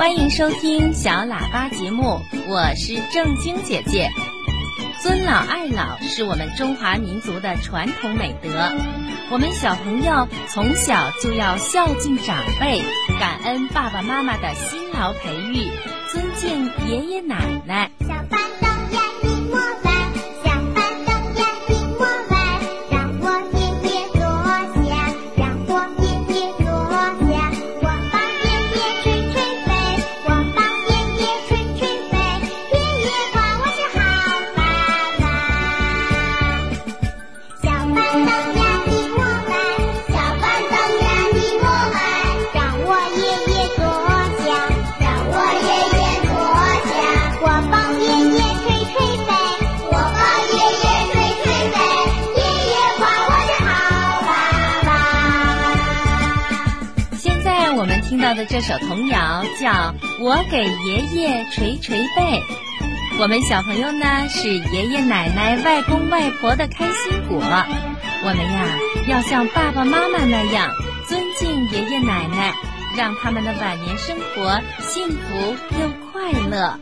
欢迎收听小喇叭节目，我是正晶姐姐。尊老爱老是我们中华民族的传统美德，我们小朋友从小就要孝敬长辈，感恩爸爸妈妈的辛劳培育，尊敬爷爷奶奶。听到的这首童谣叫《我给爷爷捶捶背》。我们小朋友呢是爷爷奶奶、外公外婆的开心果。我们呀要像爸爸妈妈那样尊敬爷爷奶奶，让他们的晚年生活幸福又快乐。